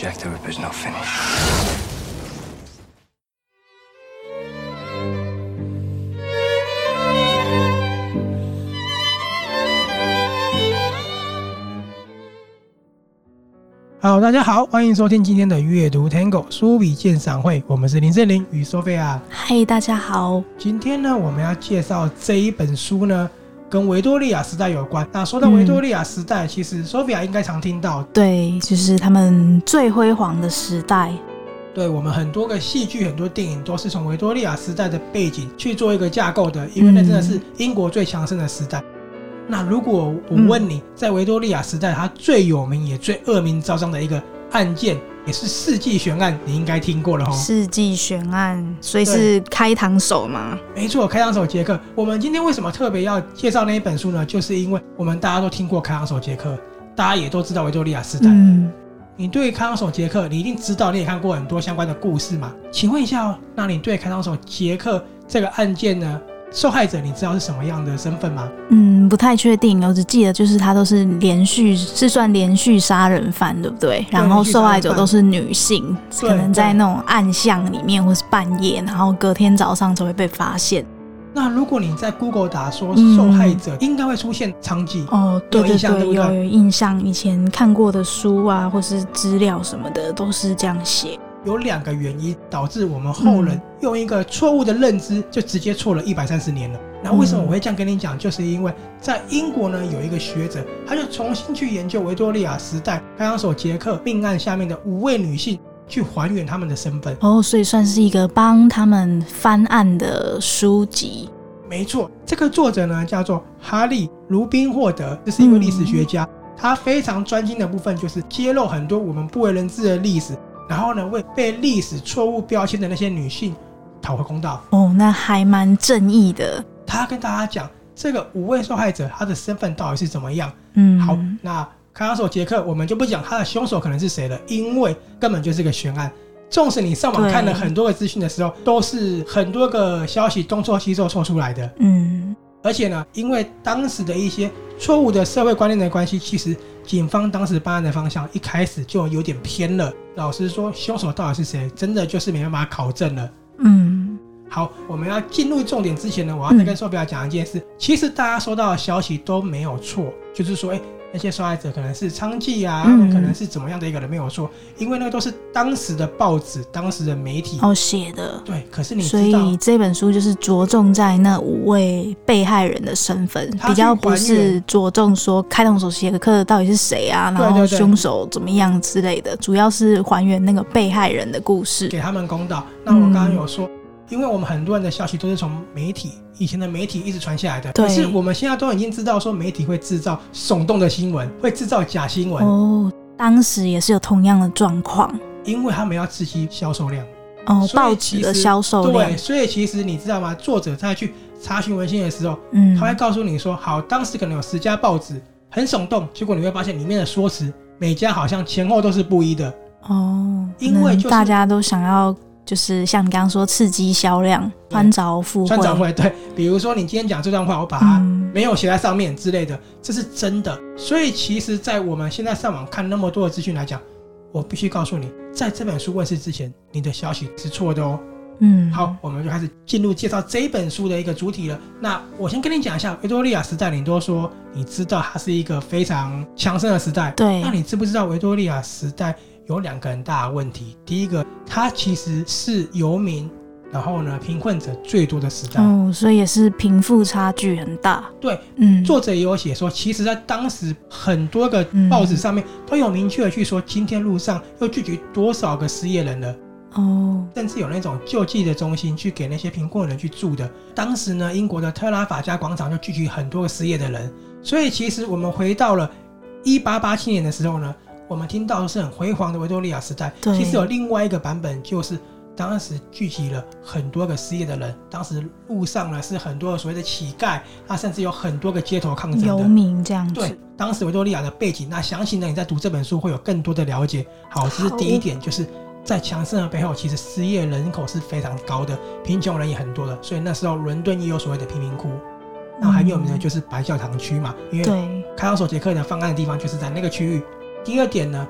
Jack the Ripper's not finished. 好，大家好，欢迎收听今天的阅读 Tango 书笔鉴赏会，我们是林胜林与 Sophia。嗨，大家好。今天呢，我们要介绍这一本书呢，跟维多利亚时代有关。那说到维多利亚时代，嗯、其实 Sophia 应该常听到，对，就是他们最辉煌的时代。对，我们很多个戏剧、很多电影都是从维多利亚时代的背景去做一个架构的，因为那真的是英国最强盛的时代。嗯那如果我问你，在维多利亚时代，它最有名也最恶名昭彰的一个案件，也是世纪悬案，你应该听过了哈。世纪悬案，所以是开膛手吗？没错，开膛手杰克。我们今天为什么特别要介绍那一本书呢？就是因为我们大家都听过开膛手杰克，大家也都知道维多利亚时代。嗯，你对开膛手杰克，你一定知道，你也看过很多相关的故事嘛？请问一下哦，那你对开膛手杰克这个案件呢？受害者，你知道是什么样的身份吗？嗯，不太确定，我只记得就是他都是连续是算连续杀人犯，对不对？然后受害者都是女性，可能在那种暗巷里面或是半夜，然后隔天早上才会被发现。那如果你在 Google 打说受害者，应该会出现娼妓哦，对对对，有有印象，以前看过的书啊，或是资料什么的都是这样写。有两个原因导致我们后人用一个错误的认知，就直接错了一百三十年了。那为什么我会这样跟你讲？就是因为在英国呢，有一个学者，他就重新去研究维多利亚时代开膛手杰克命案下面的五位女性，去还原他们的身份。哦，所以算是一个帮他们翻案的书籍。没错，这个作者呢叫做哈利·卢宾霍德，这是一位历史学家，他非常专精的部分就是揭露很多我们不为人知的历史。然后呢，为被历史错误标签的那些女性讨回公道。哦，那还蛮正义的。他跟大家讲，这个五位受害者他的身份到底是怎么样？嗯，好，那开膛手杰克，我们就不讲他的凶手可能是谁了，因为根本就是个悬案。纵使你上网看了很多个资讯的时候，都是很多个消息东错西错错出来的。嗯，而且呢，因为当时的一些错误的社会观念的关系，其实。警方当时办案的方向一开始就有点偏了。老实说，凶手到底是谁，真的就是没办法考证了。嗯，好，我们要进入重点之前呢，我要再跟 Sophia 讲一件事。嗯、其实大家收到的消息都没有错，就是说，哎。那些受害者可能是娼妓啊，嗯、可能是怎么样的一个人没有说，因为那个都是当时的报纸、当时的媒体哦写的。对，可是你所以这本书就是着重在那五位被害人的身份，比较不是着重说开膛手杰克到底是谁啊，然后凶手怎么样之类的，主要是还原那个被害人的故事，给他们公道。那我刚刚有说。嗯因为我们很多人的消息都是从媒体，以前的媒体一直传下来的。对。可是我们现在都已经知道，说媒体会制造耸动的新闻，会制造假新闻。哦，当时也是有同样的状况。因为他们要刺激销售量。哦，报纸的销售量。对，所以其实你知道吗？作者在去查询文献的时候，嗯，他会告诉你说，好，当时可能有十家报纸很耸动，结果你会发现里面的说辞每家好像前后都是不一的。哦，因为、就是、大家都想要。就是像你刚刚说，刺激销量，穿凿附会，穿凿附会。对，比如说你今天讲这段话，我把它没有写在上面之类的，嗯、这是真的。所以其实，在我们现在上网看那么多的资讯来讲，我必须告诉你，在这本书问世之前，你的消息是错的哦。嗯，好，我们就开始进入介绍这一本书的一个主体了。那我先跟你讲一下维多利亚时代，你都说你知道它是一个非常强盛的时代，对。那你知不知道维多利亚时代？有两个很大的问题。第一个，它其实是游民，然后呢，贫困者最多的时代。哦，所以也是贫富差距很大。对，嗯，作者也有写说，其实，在当时很多个报纸上面都有明确的去说，今天路上又聚集多少个失业人了。哦，甚至有那种救济的中心去给那些贫困人去住的。当时呢，英国的特拉法加广场就聚集很多个失业的人。所以，其实我们回到了一八八七年的时候呢。我们听到的是很辉煌的维多利亚时代，其实有另外一个版本，就是当时聚集了很多个失业的人，当时路上呢是很多的所谓的乞丐，那甚至有很多个街头抗争的游民这样子。对，当时维多利亚的背景，那详细呢你在读这本书会有更多的了解。好，这是第一点，就是在强盛的背后，其实失业人口是非常高的，贫穷人也很多的，所以那时候伦敦也有所谓的贫民窟。那还有名的就是白教堂区嘛，因为开膛手杰克的犯案的地方就是在那个区域。第二点呢，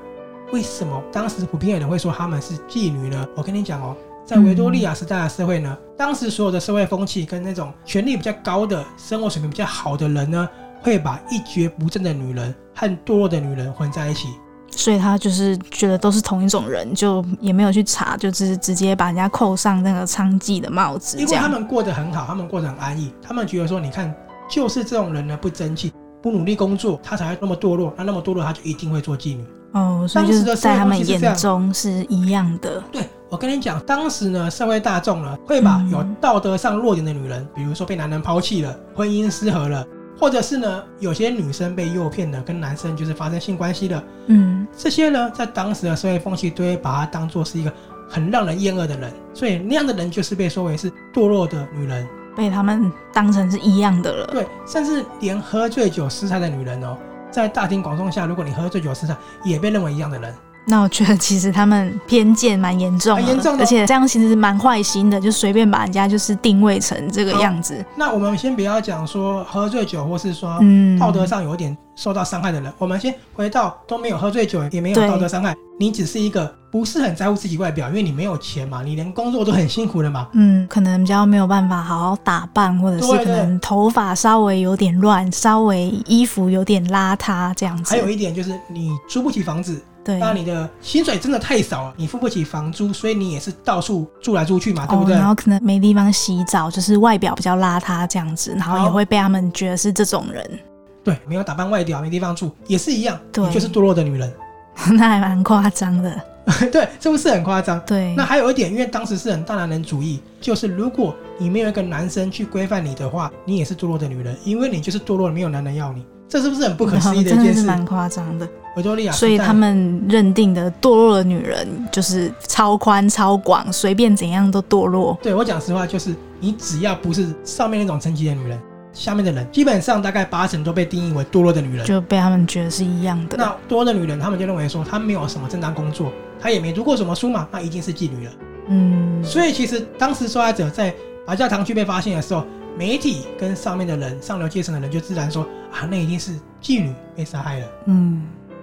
为什么当时普遍有人会说他们是妓女呢？我跟你讲哦，在维多利亚时代的社会呢，嗯、当时所有的社会风气跟那种权力比较高的、生活水平比较好的人呢，会把一蹶不振的女人和堕落的女人混在一起。所以他就是觉得都是同一种人，就也没有去查，就只是直接把人家扣上那个娼妓的帽子。因为他们过得很好，他们过得很安逸，他们觉得说，你看，就是这种人呢，不争气，不努力工作，他才会那么堕落。那那么堕落，他就一定会做妓女。哦，所以就是在他们眼中是一样的。对，我跟你讲，当时呢，社会大众呢，会把有道德上弱点的女人，嗯、比如说被男人抛弃了，婚姻失和了。或者是呢，有些女生被诱骗的，跟男生就是发生性关系了，嗯，这些呢，在当时的社会风气都会把她当做是一个很让人厌恶的人，所以那样的人就是被说为是堕落的女人，被他们当成是一样的了。对，甚至连喝醉酒失态的女人哦，在大庭广众下，如果你喝醉酒失态，也被认为一样的人。那我觉得其实他们偏见蛮严重的，严重的，而且这样其实是蛮坏心的，就随便把人家就是定位成这个样子。那我们先不要讲说喝醉酒，或是说道德上有点受到伤害的人，嗯、我们先回到都没有喝醉酒，也没有道德伤害，你只是一个不是很在乎自己外表，因为你没有钱嘛，你连工作都很辛苦的嘛。嗯，可能比较没有办法好好打扮，或者是可能头发稍微有点乱，稍微衣服有点邋遢这样子。还有一点就是你租不起房子。对，那你的薪水真的太少了，你付不起房租，所以你也是到处住来住去嘛，对不对？然后可能没地方洗澡，就是外表比较邋遢这样子，然后也会被他们觉得是这种人。对，没有打扮外表，没地方住，也是一样，对，你就是堕落的女人。那还蛮夸张的，对，是不是很夸张？对。那还有一点，因为当时是很大男人主义，就是如果你没有一个男生去规范你的话，你也是堕落的女人，因为你就是堕落，没有男人要你。这是不是很不可思议的一件事？真的是蛮夸张的。维多利亚，所以他们认定的堕落的女人就是超宽超广，随便怎样都堕落。对，我讲实话，就是你只要不是上面那种层级的女人，下面的人基本上大概八成都被定义为堕落的女人，就被他们觉得是一样的。那堕落的女人，他们就认为说她没有什么正当工作，她也没读过什么书嘛，那一定是妓女了。嗯，所以其实当时受害者在白教堂区被发现的时候。媒体跟上面的人，上流阶层的人就自然说啊，那一定是妓女被杀害了。嗯，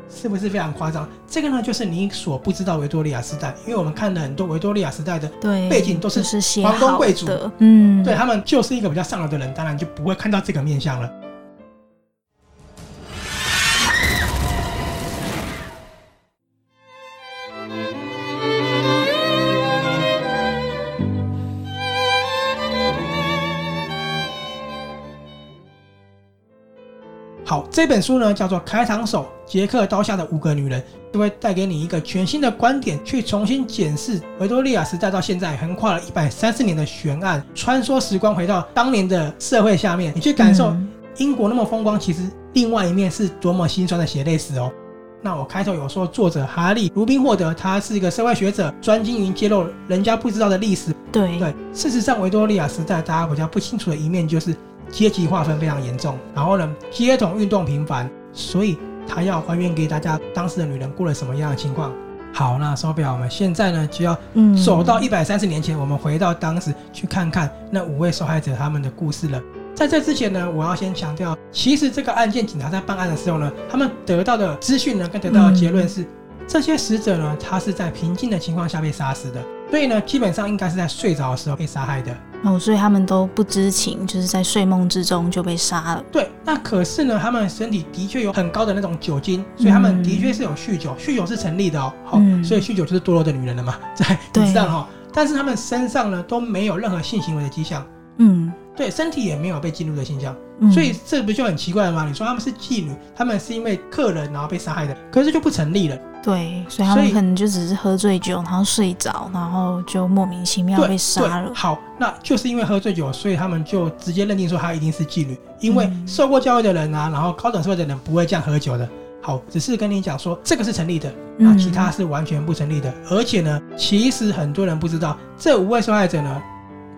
是不是非常夸张？这个呢，就是你所不知道维多利亚时代，因为我们看了很多维多利亚时代的背景都是皇宫贵族，嗯，对他们就是一个比较上流的人，当然就不会看到这个面相了。这本书呢叫做《开膛手杰克刀下的五个女人》，就会带给你一个全新的观点，去重新检视维多利亚时代到现在横跨了一百三十年的悬案，穿梭时光回到当年的社会下面，你去感受英国那么风光，其实另外一面是多么心酸的血泪史哦。那我开头有说，作者哈利·卢宾霍德，他是一个社会学者，专精于揭露人家不知道的历史。对对，事实上维多利亚时代大家比较不清楚的一面就是。阶级划分非常严重，然后呢，街头运动频繁，所以他要还原给大家当时的女人过了什么样的情况。好，那手表，我们现在呢就要走到一百三十年前，我们回到当时去看看那五位受害者他们的故事了。在这之前呢，我要先强调，其实这个案件警察在办案的时候呢，他们得到的资讯呢跟得到的结论是，这些死者呢他是在平静的情况下被杀死的，所以呢基本上应该是在睡着的时候被杀害的。哦，所以他们都不知情，就是在睡梦之中就被杀了。对，那可是呢，他们身体的确有很高的那种酒精，所以他们的确是有酗酒，酗酒是成立的哦。好、嗯，所以酗酒就是堕落的女人了嘛，在 你知道哈。但是他们身上呢都没有任何性行为的迹象。嗯。对，身体也没有被进入的现象，嗯，所以这不就很奇怪了吗？你说他们是妓女，他们是因为客人然后被杀害的，可是就不成立了。对，所以他们可能就只是喝醉酒，然后睡着，然后就莫名其妙被杀了。好，那就是因为喝醉酒，所以他们就直接认定说他一定是妓女，因为受过教育的人啊，然后高等社会的人不会这样喝酒的。好，只是跟你讲说这个是成立的，那其他是完全不成立的。而且呢，其实很多人不知道，这五位受害者呢。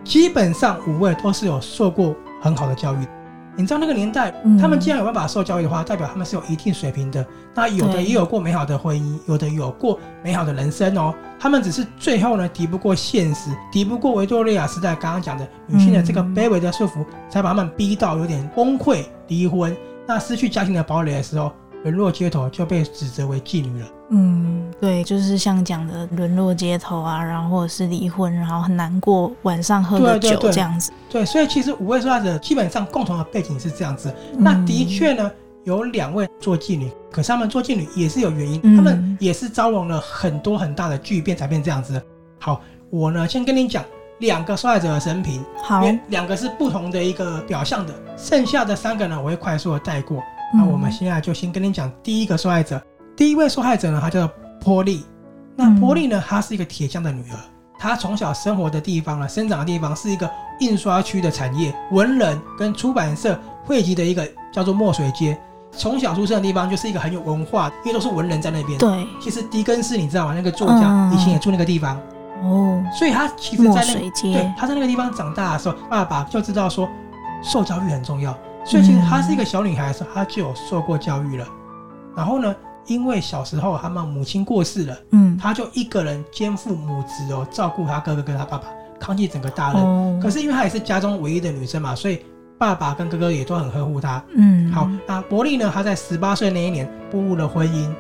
基本上五位都是有受过很好的教育，你知道那个年代，他们既然有办法受教育的话，代表他们是有一定水平的。那有的也有过美好的婚姻，有的有过美好的人生哦。他们只是最后呢，敌不过现实，敌不过维多利亚时代刚刚讲的女性的这个卑微的束缚，才把他们逼到有点崩溃、离婚。那失去家庭的堡垒的时候，沦落街头就被指责为妓女了。嗯，对，就是像讲的沦落街头啊，然后或者是离婚，然后很难过，晚上喝了酒这样子。对，所以其实五位受害者基本上共同的背景是这样子。嗯、那的确呢，有两位做妓女，可是他们做妓女也是有原因，嗯、他们也是遭容了很多很大的巨变才变这样子。好，我呢先跟你讲两个受害者的生平，好，两个是不同的一个表象的，剩下的三个呢我会快速的带过。那我们现在就先跟你讲第一个受害者。第一位受害者呢，她叫做波利。那波利呢，她是一个铁匠的女儿。她从小生活的地方呢，生长的地方是一个印刷区的产业，文人跟出版社汇集的一个叫做墨水街。从小出生的地方就是一个很有文化，因为都是文人在那边。对，其实狄更斯你知道吗？那个作家以前也住那个地方。哦，所以他其实在那个对，他在那个地方长大的时候，爸爸就知道说受教育很重要。所以其实她是一个小女孩的时候，她就有受过教育了。然后呢，因为小时候他们母亲过世了，嗯，他就一个人肩负母职哦，照顾他哥哥跟他爸爸，扛起整个大任。哦、可是因为她也是家中唯一的女生嘛，所以爸爸跟哥哥也都很呵护她。嗯，好，那伯利呢，她在十八岁那一年步入了婚姻。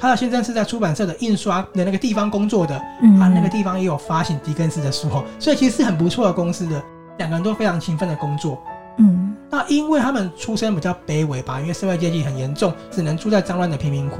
他的先生是在出版社的印刷的那个地方工作的，嗯，啊，那个地方也有发行狄更斯的书哦，所以其实是很不错的公司的，两个人都非常勤奋的工作。嗯，那因为他们出身比较卑微吧，因为社会阶级很严重，只能住在脏乱的贫民窟，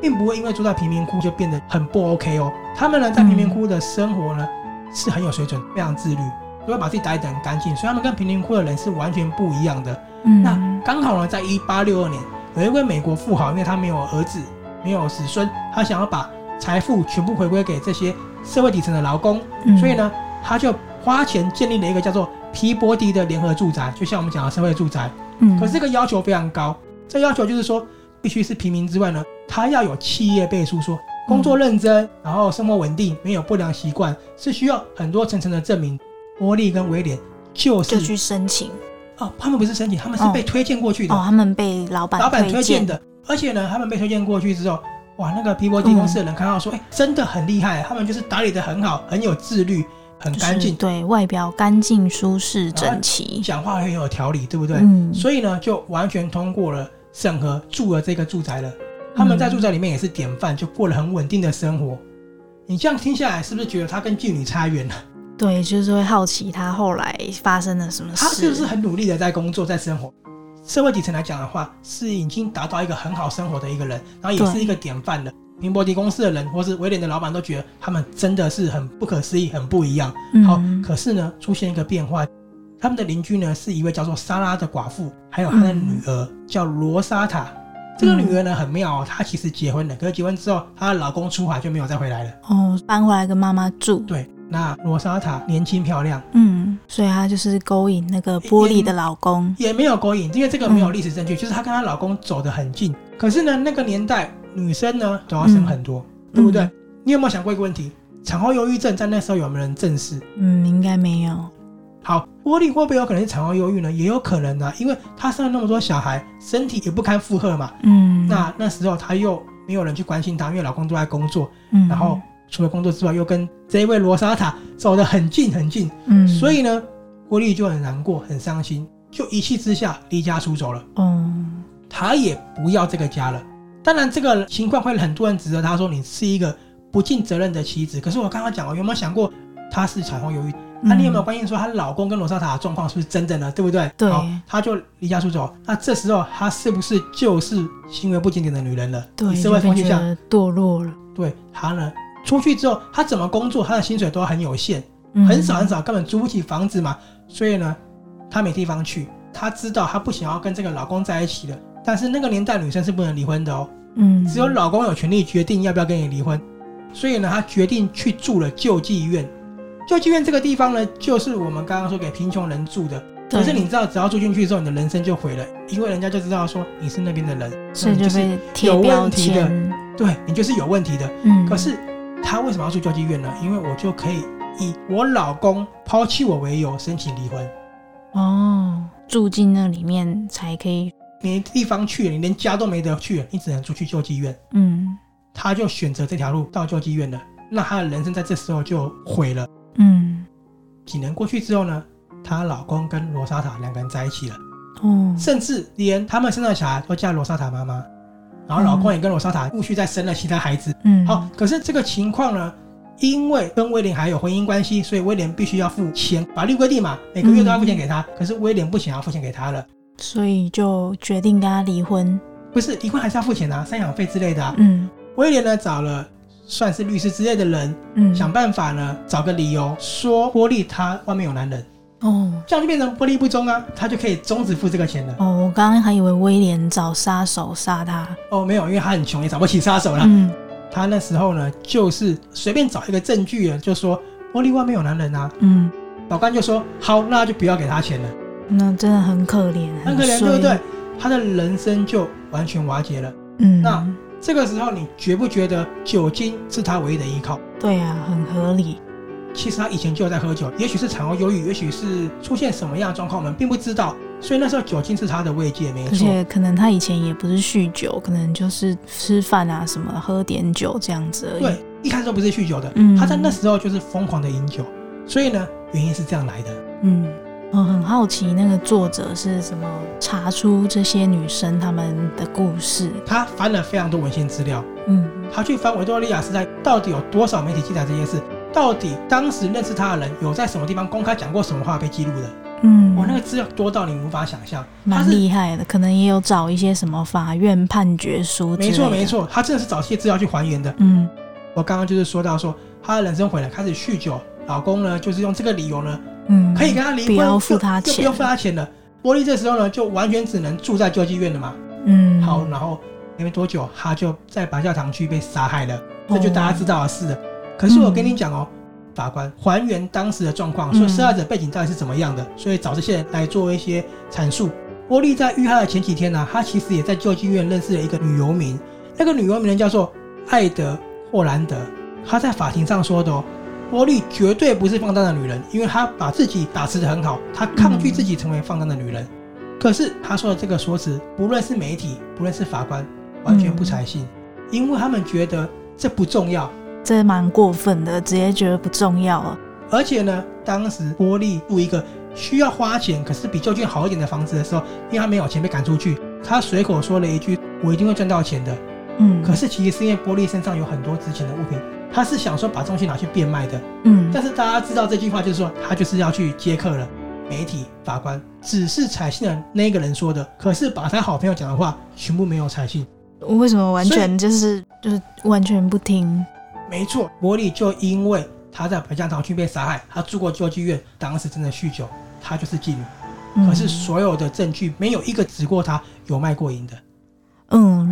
并不会因为住在贫民窟就变得很不 OK 哦。他们呢，在贫民窟的生活呢，是很有水准，非常自律，都会把自己打理得很干净，所以他们跟贫民窟的人是完全不一样的。嗯，那刚好呢，在一八六二年，有一位美国富豪，因为他没有儿子，没有子孙，他想要把财富全部回归给这些社会底层的劳工，所以呢，他就花钱建立了一个叫做皮博迪的联合住宅，就像我们讲的社会住宅，嗯，可是这个要求非常高，这要求就是说，必须是平民之外呢，他要有企业背书，说工作认真，然后生活稳定，没有不良习惯，是需要很多层层的证明。波利跟威廉就是就去申请哦，他们不是申请，他们是被推荐过去的哦，哦，他们被老板老板推荐的，而且呢，他们被推荐过去之后，哇，那个皮博迪公司的人看到说，哎、嗯，真的很厉害，他们就是打理的很好，很有自律。很干净，对外表干净、舒适、整齐，讲话很有条理，对不对？嗯，所以呢，就完全通过了审核，住了这个住宅了。他们在住宅里面也是典范，就过了很稳定的生活。你这样听下来，是不是觉得他跟妓女差远了？对，就是会好奇他后来发生了什么事。他是不是很努力的在工作，在生活？社会底层来讲的话，是已经达到一个很好生活的一个人，然后也是一个典范的。皮博迪公司的人，或是威廉的老板，都觉得他们真的是很不可思议，很不一样。好，嗯、可是呢，出现一个变化，他们的邻居呢是一位叫做莎拉的寡妇，还有她的女儿叫罗莎塔。嗯、这个女儿呢很妙哦，她其实结婚了，可是结婚之后，她的老公出海就没有再回来了。哦，搬回来跟妈妈住。对，那罗莎塔年轻漂亮，嗯，所以她就是勾引那个玻璃的老公也，也没有勾引，因为这个没有历史证据，嗯、就是她跟她老公走得很近。可是呢，那个年代。女生呢都要生很多，嗯、对不对？嗯、你有没有想过一个问题？产后忧郁症在那时候有没有人正视？嗯，应该没有。好，郭丽会不会有可能是产后忧郁呢？也有可能啊，因为她生了那么多小孩，身体也不堪负荷嘛。嗯。那那时候她又没有人去关心她，因为老公都在工作。嗯。然后除了工作之外，又跟这一位罗莎塔走得很近很近。嗯。所以呢，郭丽就很难过，很伤心，就一气之下离家出走了。嗯。她也不要这个家了。当然，这个情况会很多人指责他说，你是一个不尽责任的妻子。可是我刚刚讲了，有没有想过她是产后忧郁？那、嗯啊、你有没有关心说她老公跟罗莎塔的状况是不是真的呢？对不对？对。她就离家出走，那这时候她是不是就是行为不检点的女人了？对，社会风气下堕落了。对，她呢，出去之后，她怎么工作，她的薪水都很有限，很少很少，根本租不起房子嘛。所以呢，她没地方去。她知道她不想要跟这个老公在一起了。但是那个年代女生是不能离婚的哦，嗯，只有老公有权利决定要不要跟你离婚，所以呢，她决定去住了救济院。救济院这个地方呢，就是我们刚刚说给贫穷人住的。可是你知道，只要住进去之后，你的人生就毁了，因为人家就知道说你是那边的人，所以就是有问题的，对，你就是有问题的。嗯，可是她为什么要住救济院呢？因为我就可以以我老公抛弃我为由申请离婚。哦，住进那里面才可以。没地方去，你连家都没得去，你只能出去救济院。嗯，他就选择这条路到救济院了。那他的人生在这时候就毁了。嗯，几年过去之后呢，她老公跟罗莎塔两个人在一起了。哦，甚至连他们生的小孩都叫罗莎塔妈妈。然后老公也跟罗莎塔陆续再生了其他孩子。嗯，好，可是这个情况呢，因为跟威廉还有婚姻关系，所以威廉必须要付钱，法律规定嘛，每个月都要付钱给他。嗯、可是威廉不想要付钱给他了，所以就决定跟他离婚。不是离婚还是要付钱啊，赡养费之类的啊。嗯，威廉呢找了算是律师之类的人，嗯，想办法呢找个理由说波利他外面有男人。哦，这样就变成波莉不忠啊，他就可以终止付这个钱了。哦，我刚刚还以为威廉找杀手杀他。哦，没有，因为他很穷，也找不起杀手了。嗯，他那时候呢，就是随便找一个证据啊，就说波莉外面有男人啊。嗯，法官就说好，那就不要给他钱了。那真的很可怜，很可怜，对不对？他的人生就完全瓦解了。嗯，那这个时候你觉不觉得酒精是他唯一的依靠？对啊，很合理。其实他以前就在喝酒，也许是产后忧郁，也许是出现什么样的状况，我们并不知道。所以那时候酒精是他的慰藉，没错。而且可能他以前也不是酗酒，可能就是吃饭啊什么喝点酒这样子而已。对，一开始都不是酗酒的。嗯，他在那时候就是疯狂的饮酒，所以呢，原因是这样来的。嗯，我很好奇那个作者是怎么查出这些女生她们的故事。他翻了非常多文献资料。嗯，他去翻维多利亚时代到底有多少媒体记载这件事。到底当时认识他的人有在什么地方公开讲过什么话被记录的？嗯，我那个资料多到你无法想象，蛮厉害的。可能也有找一些什么法院判决书。没错没错，他真的是找这些资料去还原的。嗯，我刚刚就是说到说他的人生毁了，开始酗酒，老公呢就是用这个理由呢，嗯，可以跟他离婚，不要付他钱，就不用付他钱了。波利这时候呢就完全只能住在救济院了嘛。嗯，好，然后没多久他就在白教堂区被杀害了，这就大家知道的事了。哦可是我跟你讲哦，嗯、法官还原当时的状况，说受害者背景到底是怎么样的，所以找这些人来做一些阐述。波利在遇害的前几天呢、啊，她其实也在救济院认识了一个女游民，那个女游民呢叫做艾德霍兰德。她在法庭上说的哦，波利绝对不是放荡的女人，因为她把自己打持的很好，她抗拒自己成为放荡的女人。可是她说的这个说辞，不论是媒体，不论是法官，完全不采信，因为他们觉得这不重要。这蛮过分的，直接觉得不重要了。而且呢，当时波利住一个需要花钱，可是比旧居好一点的房子的时候，因为他没有钱被赶出去，他随口说了一句：“我一定会赚到钱的。”嗯，可是其实是因为波利身上有很多值钱的物品，他是想说把东西拿去变卖的。嗯，但是大家知道这句话就是说他就是要去接客了。媒体、法官只是采信了那个人说的，可是把他好朋友讲的话全部没有采信。我为什么完全就是就是完全不听？没错，伯利就因为他在白教堂区被杀害，他住过救济院，当时真的酗酒，他就是妓女。嗯、可是所有的证据没有一个指过他有卖过淫的。嗯，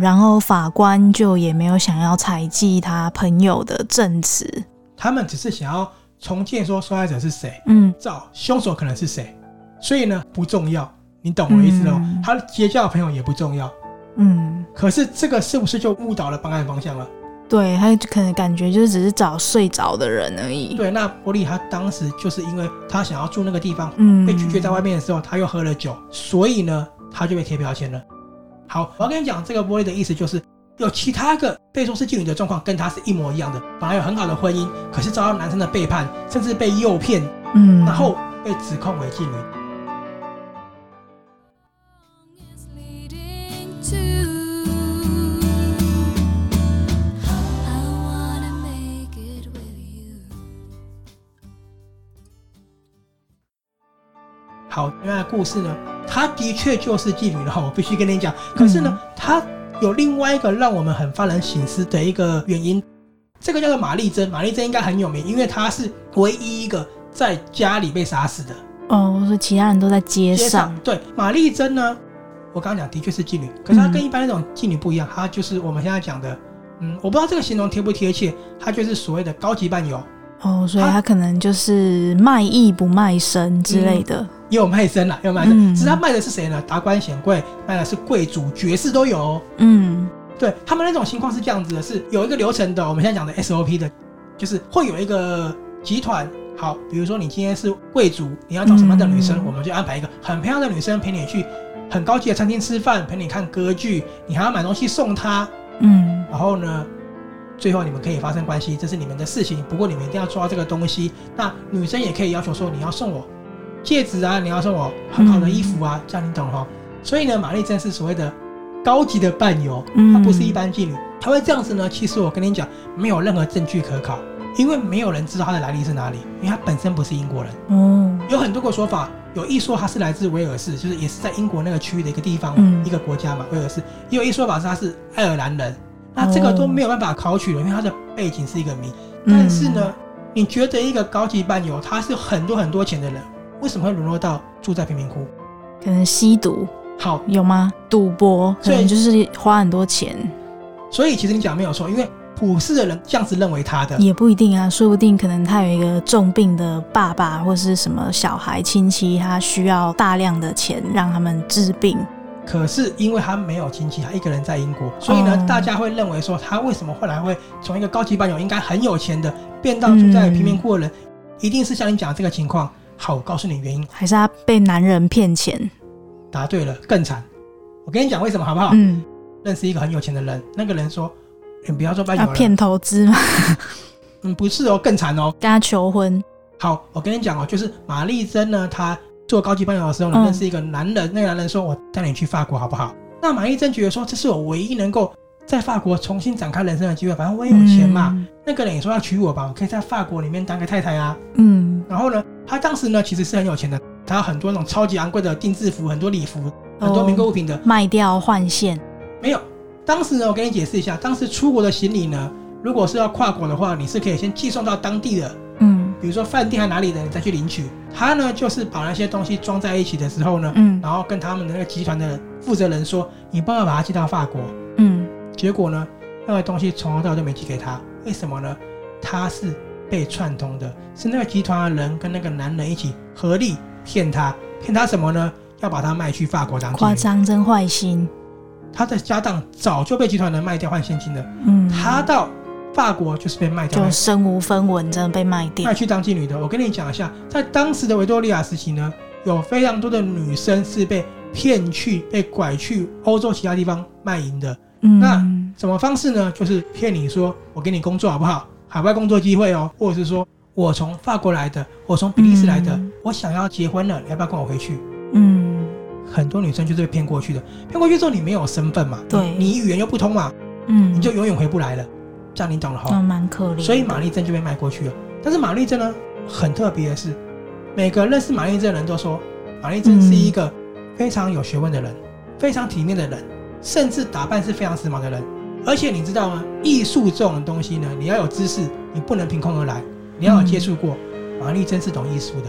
然后法官就也没有想要采集他朋友的证词，他们只是想要重建说受害者是谁，嗯，找凶手可能是谁，所以呢不重要，你懂我意思喽？嗯、他结交的朋友也不重要，嗯，可是这个是不是就误导了办案方向了？对，他可能感觉就是只是找睡着的人而已。对，那波莉他当时就是因为他想要住那个地方，嗯，被拒绝在外面的时候，他又喝了酒，所以呢，他就被贴标签了。好，我要跟你讲，这个玻璃的意思就是，有其他个被说是妓女的状况跟她是一模一样的，本来有很好的婚姻，可是遭到男生的背叛，甚至被诱骗，嗯，然后被指控为妓女。好，原来故事呢，她的确就是妓女了。我必须跟你讲，可是呢，他有另外一个让我们很发人省思的一个原因，这个叫做玛丽珍。玛丽珍应该很有名，因为她是唯一一个在家里被杀死的。哦，所以其他人都在街上。街上对，玛丽珍呢，我刚刚讲的确是妓女，可是她跟一般那种妓女不一样，她就是我们现在讲的，嗯，我不知道这个形容贴不贴切，她就是所谓的高级伴游。哦，所以她可能就是卖艺不卖身之类的。嗯也有卖身啦，也有卖身，只是他卖的是谁呢？达官显贵，卖的是贵族、爵士都有。嗯，对他们那种情况是这样子的，是有一个流程的。我们现在讲的 SOP 的，就是会有一个集团。好，比如说你今天是贵族，你要找什么样的女生，嗯、我们就安排一个很漂亮的女生陪你去很高级的餐厅吃饭，陪你看歌剧，你还要买东西送她。嗯，然后呢，最后你们可以发生关系，这是你们的事情。不过你们一定要抓这个东西。那女生也可以要求说，你要送我。戒指啊，你要送我很好的衣服啊，嗯、这样你懂哈。所以呢，玛丽珍是所谓的高级的伴游，她不是一般妓女。她会这样子呢？其实我跟你讲，没有任何证据可考，因为没有人知道她的来历是哪里，因为她本身不是英国人。哦，有很多个说法，有一说她是来自威尔士，就是也是在英国那个区域的一个地方，嗯、一个国家嘛，威尔士。也有一说法是她是爱尔兰人，那这个都没有办法考取了，因为她的背景是一个谜。但是呢，你觉得一个高级伴游，他是很多很多钱的人，为什么会沦落到住在贫民窟？可能吸毒，好有吗？赌博，所以就是花很多钱。所以其实你讲没有错，因为普世的人这样子认为他的也不一定啊，说不定可能他有一个重病的爸爸或是什么小孩亲戚，他需要大量的钱让他们治病。可是因为他没有亲戚，他一个人在英国，所以呢，哦、大家会认为说他为什么后来会从一个高级班友应该很有钱的，变到住在贫民窟的人，嗯、一定是像你讲的这个情况。好，我告诉你原因，还是他被男人骗钱？答对了，更惨。我跟你讲为什么好不好？嗯，认识一个很有钱的人，那个人说：“你不要做伴游了。”骗投资吗？嗯，不是哦，更惨哦，跟他求婚。好，我跟你讲哦，就是玛丽珍呢，她做高级伴游的时候呢，认识一个男人，嗯、那个男人说：“我带你去法国好不好？”那玛丽珍觉得说：“这是我唯一能够。”在法国重新展开人生的机会，反正我也有钱嘛。嗯、那个人也说要娶我吧，我可以在法国里面当个太太啊。嗯，然后呢，他当时呢其实是很有钱的，他有很多那种超级昂贵的定制服，很多礼服，很多名贵物品的，哦、卖掉换现。没有，当时呢，我跟你解释一下，当时出国的行李呢，如果是要跨国的话，你是可以先寄送到当地的，嗯，比如说饭店还哪里的，你再去领取。他呢就是把那些东西装在一起的时候呢，嗯，然后跟他们的那个集团的负责人说，你帮我把它寄到法国，嗯。结果呢，那个东西从头到尾都没寄给他，为什么呢？他是被串通的，是那个集团的人跟那个男人一起合力骗他，骗他什么呢？要把他卖去法国当妓女。夸张，真坏心。他的家当早就被集团人卖掉换现金了。嗯，他到法国就是被卖掉，就身无分文，真的被卖掉，卖去当妓女的。我跟你讲一下，在当时的维多利亚时期呢，有非常多的女生是被骗去、被拐去欧洲其他地方卖淫的。嗯，那什么方式呢？就是骗你说我给你工作好不好？海外工作机会哦，或者是说我从法国来的，我从比利时来的，嗯、我想要结婚了，你要不要跟我回去？嗯，很多女生就是被骗过去的。骗过去之后，你没有身份嘛？对，你语言又不通嘛？嗯，你就永远回不来了。这样你懂了哈？蛮可怜。所以玛丽珍就被卖过去了。但是玛丽珍呢，很特别的是，每个认识玛丽珍的人都说，玛丽珍是一个非常有学问的人，嗯、非常体面的人。甚至打扮是非常时髦的人，而且你知道吗？艺术这种东西呢，你要有知识，你不能凭空而来，你要有接触过。玛丽珍是懂艺术的，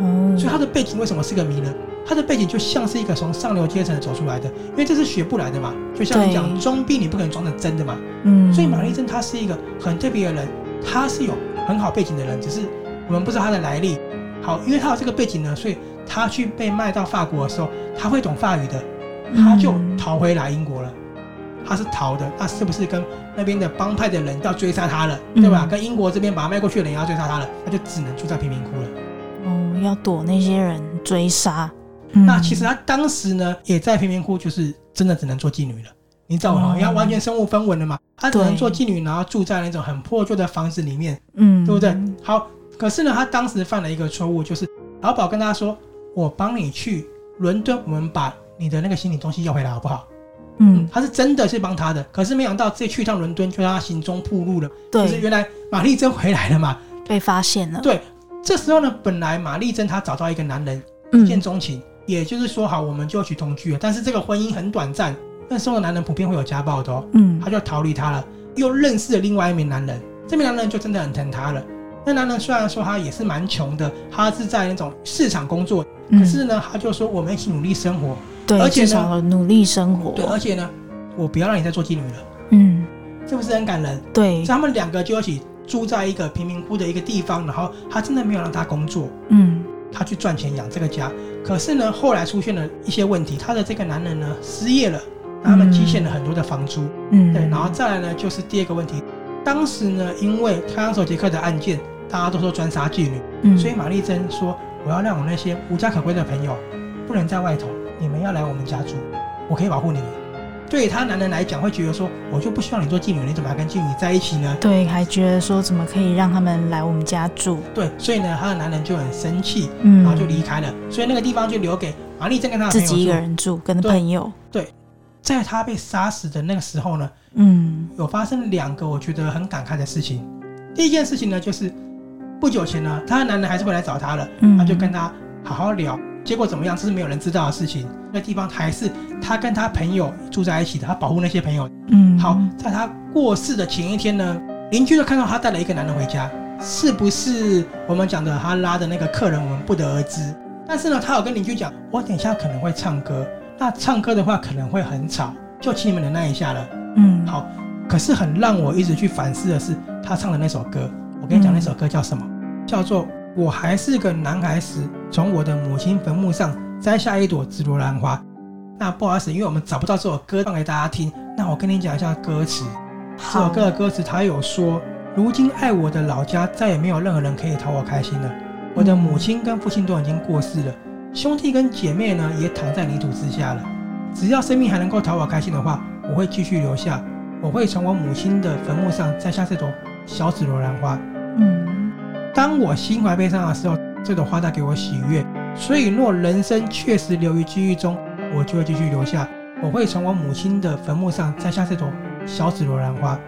哦，所以她的背景为什么是个谜呢？她的背景就像是一个从上流阶层走出来的，因为这是学不来的嘛。就像你讲装逼，你不可能装成真的嘛。嗯，所以玛丽珍她是一个很特别的人，她是有很好背景的人，只是我们不知道她的来历。好，因为她有这个背景呢，所以她去被卖到法国的时候，她会懂法语的。他就逃回来英国了，他是逃的，那是不是跟那边的帮派的人要追杀他了，对吧？跟英国这边把他卖过去的人要追杀他了，他就只能住在贫民窟了。哦，要躲那些人追杀。那其实他当时呢，也在贫民窟，就是真的只能做妓女了。你知道吗？要完全身无分文了嘛，他只能做妓女，然后住在那种很破旧的房子里面，嗯，对不对？好，可是呢，他当时犯了一个错误，就是老鸨跟他说：“我帮你去伦敦，我们把。”你的那个行李东西要回来好不好？嗯，他是真的是帮他的，可是没想到这去一趟伦敦就让他行踪暴露了。对，就是原来玛丽珍回来了嘛，被发现了。对，这时候呢，本来玛丽珍她找到一个男人一见钟情，嗯、也就是说好我们就去同居了。但是这个婚姻很短暂，那时候的男人普遍会有家暴的哦。嗯，他就逃离他了，又认识了另外一名男人，这名男人就真的很疼他了。那男人虽然说他也是蛮穷的，他是在那种市场工作，嗯、可是呢，他就说我们一起努力生活。对，而且呢，努力生活。对，而且呢，我不要让你再做妓女了。嗯，是不是很感人？对，所以他们两个就一起住在一个贫民窟的一个地方，然后他真的没有让他工作。嗯，他去赚钱养这个家。可是呢，后来出现了一些问题，他的这个男人呢失业了，他们积欠了很多的房租。嗯，对，然后再来呢，就是第二个问题，当时呢，因为开膛手杰克的案件，大家都说专杀妓女，嗯，所以玛丽珍说，我要让我那些无家可归的朋友不能在外头。你们要来我们家住，我可以保护你们。对他男人来讲，会觉得说，我就不希望你做妓女，你怎么还跟妓女在一起呢？对，还觉得说，怎么可以让他们来我们家住？对，所以呢，他的男人就很生气，嗯，然后就离开了。所以那个地方就留给玛丽珍跟他自己一个人住，跟朋友。对，对，在他被杀死的那个时候呢，嗯，有发生两个我觉得很感慨的事情。第一件事情呢，就是不久前呢，他的男人还是会来找他了，嗯，他就跟他好好聊，结果怎么样，这是没有人知道的事情。那地方还是他跟他朋友住在一起的，他保护那些朋友，嗯，好，在他过世的前一天呢，邻居就看到他带了一个男人回家，是不是我们讲的他拉的那个客人，我们不得而知。但是呢，他有跟邻居讲，我等一下可能会唱歌，那唱歌的话可能会很吵，就请你们忍耐一下了。嗯，好。可是很让我一直去反思的是，他唱的那首歌，我跟你讲那首歌叫什么？嗯、叫做《我还是个男孩时，从我的母亲坟墓上摘下一朵紫罗兰花》。那不好意思，因为我们找不到这首歌放给大家听，那我跟你讲一下歌词。这首歌的歌词，他有说：如今爱我的老家再也没有任何人可以讨我开心了。我的母亲跟父亲都已经过世了，兄弟跟姐妹呢也躺在泥土之下了。只要生命还能够讨我开心的话，我会继续留下。我会从我母亲的坟墓上摘下这朵小紫罗兰花。嗯，当我心怀悲伤的时候，这朵花带给我喜悦。所以，若人生确实流于机遇中，我就会继续留下。我会从我母亲的坟墓上摘下这朵小紫罗兰花。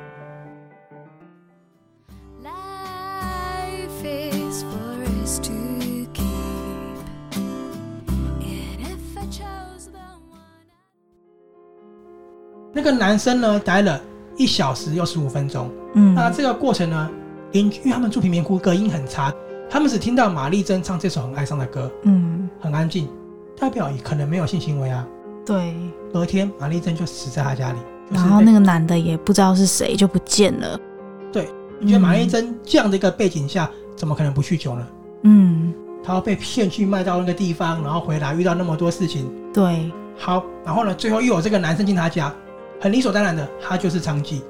那个男生呢，待了一小时又十五分钟。嗯，那这个过程呢，邻居他们住贫民窟，隔音很差，他们只听到玛丽珍唱这首很哀伤的歌。嗯，很安静，代表也可能没有性行为啊。对，隔天玛丽珍就死在他家里，然后那个男的也不知道是谁，就不见了。对，你觉得玛丽珍这样的一个背景下，怎么可能不酗酒呢？嗯，他要被骗去卖到那个地方，然后回来遇到那么多事情。对，好，然后呢，最后又有这个男生进他家。很理所当然的，他就是娼妓。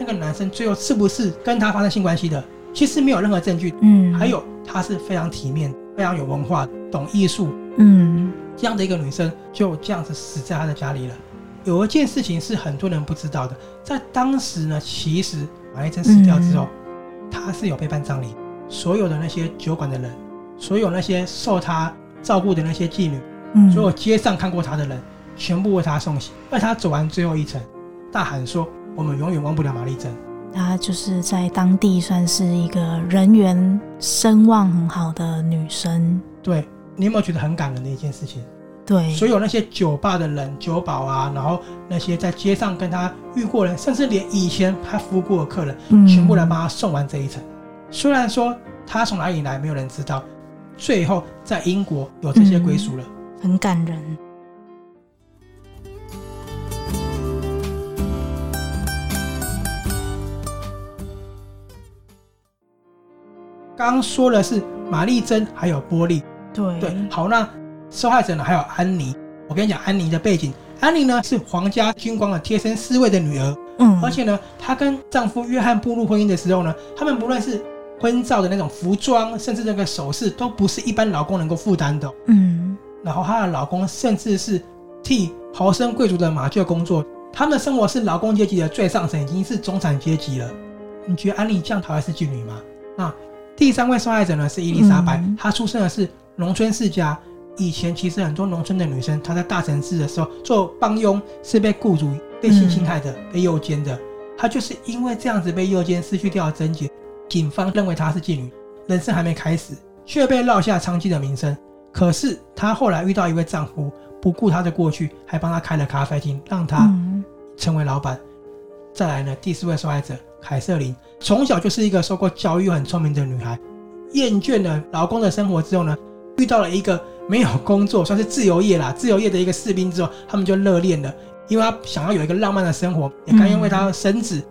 那个男生最后是不是跟他发生性关系的？其实没有任何证据。嗯，还有他是非常体面、非常有文化、懂艺术。嗯，这样的一个女生就这样子死在他的家里了。有一件事情是很多人不知道的，在当时呢，其实马丽珍死掉之后，他、嗯、是有被办葬礼，所有的那些酒馆的人，所有那些受他照顾的那些妓女，嗯，所有街上看过他的人。全部为他送行，为他走完最后一程，大喊说：“我们永远忘不了玛丽珍。”她就是在当地算是一个人缘声望很好的女生。对，你有没有觉得很感人的一件事情？对，所有那些酒吧的人、酒保啊，然后那些在街上跟他遇过人，甚至连以前他服务过的客人，嗯、全部来帮他送完这一程。虽然说他从哪里来，没有人知道，最后在英国有这些归属了，嗯，很感人。刚说的是玛丽珍还有波莉，对对，好，那受害者呢还有安妮。我跟你讲安妮的背景，安妮呢是皇家军官的贴身侍卫的女儿，嗯，而且呢，她跟丈夫约翰步入婚姻的时候呢，他们不论是婚照的那种服装，甚至那个首饰，都不是一般老公能够负担的，嗯。然后她的老公甚至是替豪绅贵族的马厩工作，他们的生活是劳工阶级的最上层，已经是中产阶级了。你觉得安妮这样讨厌是妓女吗？那？第三位受害者呢是伊丽莎白，嗯、她出生的是农村世家。以前其实很多农村的女生，她在大城市的时候做帮佣是被雇主被性侵害的，嗯、被诱奸的。她就是因为这样子被诱奸，失去掉了贞洁。警方认为她是妓女，人生还没开始，却被落下娼妓的名声。可是她后来遇到一位丈夫，不顾她的过去，还帮她开了咖啡厅，让她成为老板。嗯、再来呢，第四位受害者。凯瑟琳从小就是一个受过教育、很聪明的女孩，厌倦了老公的生活之后呢，遇到了一个没有工作、算是自由业啦、自由业的一个士兵之后，他们就热恋了，因为他想要有一个浪漫的生活，也甘愿为他生子。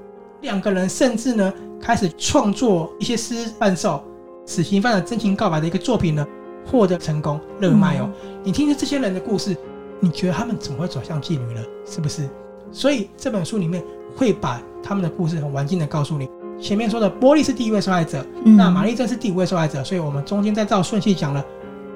两、嗯、个人甚至呢，开始创作一些诗伴奏死刑犯的真情告白的一个作品呢，获得成功热卖哦。嗯、你听着这些人的故事，你觉得他们怎么会走向妓女呢？是不是？所以这本书里面。会把他们的故事很完整的告诉你。前面说的玻璃是第一位受害者，嗯、那玛丽珍是第五位受害者，所以我们中间再照顺序讲了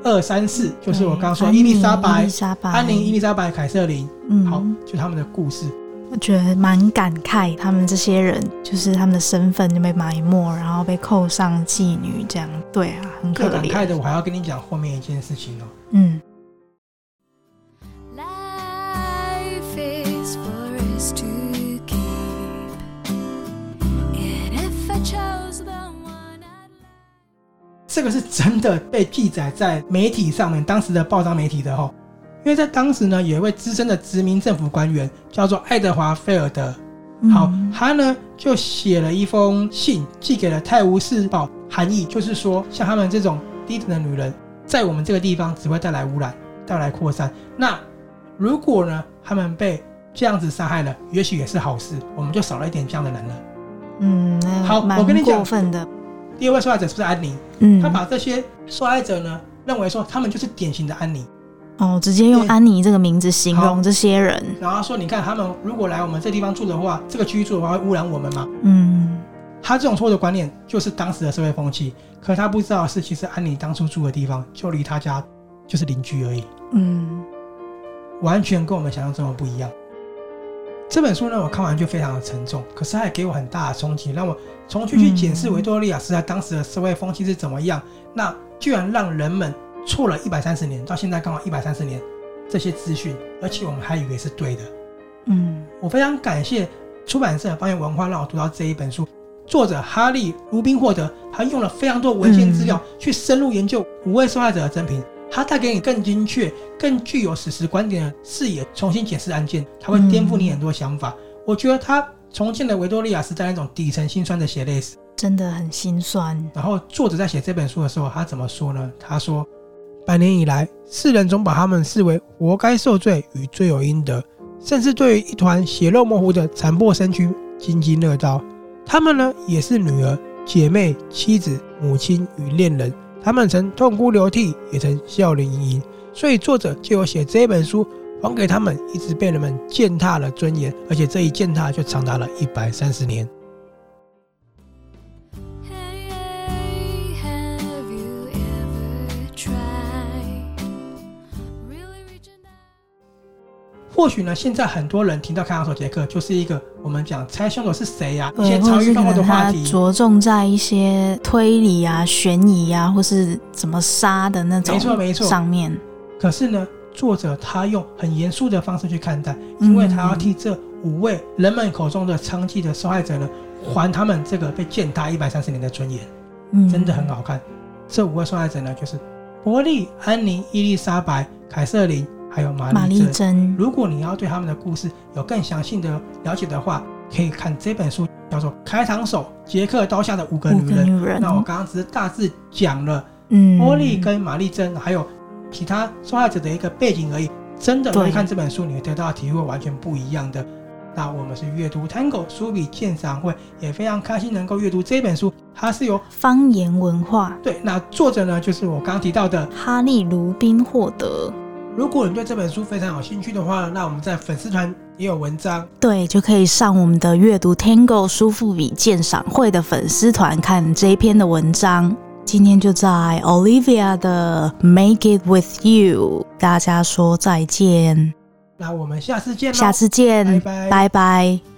二三四，就是我刚刚说伊丽莎白、安妮、伊丽莎白、凯瑟琳，嗯，好，就他们的故事。我觉得蛮感慨，他们这些人就是他们的身份就被埋没，然后被扣上妓女这样，对啊，很可怜。感慨的，我还要跟你讲后面一件事情哦。嗯。这个是真的被记载在媒体上面，当时的报章媒体的哦。因为在当时呢，有一位资深的殖民政府官员叫做爱德华·菲尔德，好，他呢就写了一封信寄给了《泰晤士报》，含义就是说，像他们这种低等的女人，在我们这个地方只会带来污染，带来扩散。那如果呢，他们被这样子杀害了，也许也是好事，我们就少了一点这样的人了。嗯，好，我跟你讲，过分的。第二位受害者是不是安妮？嗯，他把这些受害者呢，认为说他们就是典型的安妮。哦，直接用安妮这个名字形容这些人，然后说，你看他们如果来我们这地方住的话，这个居住的话会污染我们吗？嗯，他这种错误的观念就是当时的社会风气，可他不知道的是，其实安妮当初住的地方就离他家就是邻居而已。嗯，完全跟我们想象中的不一样。这本书呢，我看完就非常的沉重，可是它也给我很大的冲击，让我重新去检视维多利亚时代当时的社会风气是怎么样，那居然让人们。错了一百三十年，到现在刚好一百三十年，这些资讯，而且我们还以为是对的。嗯，我非常感谢出版社方言文化让我读到这一本书。作者哈利·卢宾霍德，他用了非常多文献资料去深入研究五位受害者的真品，他带给你更精确、更具有史实观点的视野，重新解释案件，他会颠覆你很多想法。我觉得他重庆的维多利亚是在那种底层心酸的血泪史，真的很心酸。然后作者在写这本书的时候，他怎么说呢？他说。百年以来，世人总把他们视为活该受罪与罪有应得，甚至对于一团血肉模糊的残破身躯津津乐道。他们呢，也是女儿、姐妹、妻子、母亲与恋人。他们曾痛哭流涕，也曾笑脸盈盈。所以，作者就有写这本书，还给他们一直被人们践踏的尊严，而且这一践踏就长达了一百三十年。或许呢，现在很多人听到看守杰克就是一个我们讲猜凶手是谁呀、啊，一些茶余饭后的话题，着重在一些推理啊、悬疑啊，或是怎么杀的那种，没错没错上面。可是呢，作者他用很严肃的方式去看待，因为他要替这五位人们口中的娼妓的受害者呢，还他们这个被践踏一百三十年的尊严。嗯，真的很好看。这五位受害者呢，就是伯利、安妮、伊丽莎白、凯瑟琳。还有玛丽珍。如果你要对他们的故事有更详细的了解的话，可以看这本书，叫做《开膛手杰克刀下的五个女人》。人，那我刚刚只是大致讲了，嗯，波利跟玛丽珍还有其他受害者的一个背景而已。真的，你看这本书，你会得到的体会完全不一样的。那我们是阅读 Tango 书笔鉴赏会，也非常开心能够阅读这本书。它是由方言文化对，那作者呢就是我刚刚提到的哈利·卢宾获得。如果你对这本书非常有兴趣的话，那我们在粉丝团也有文章，对，就可以上我们的阅读 Tango 书富比鉴赏会的粉丝团看这一篇的文章。今天就在 Olivia 的 Make It With You，大家说再见，那我们下次见，下次见，拜拜。拜拜。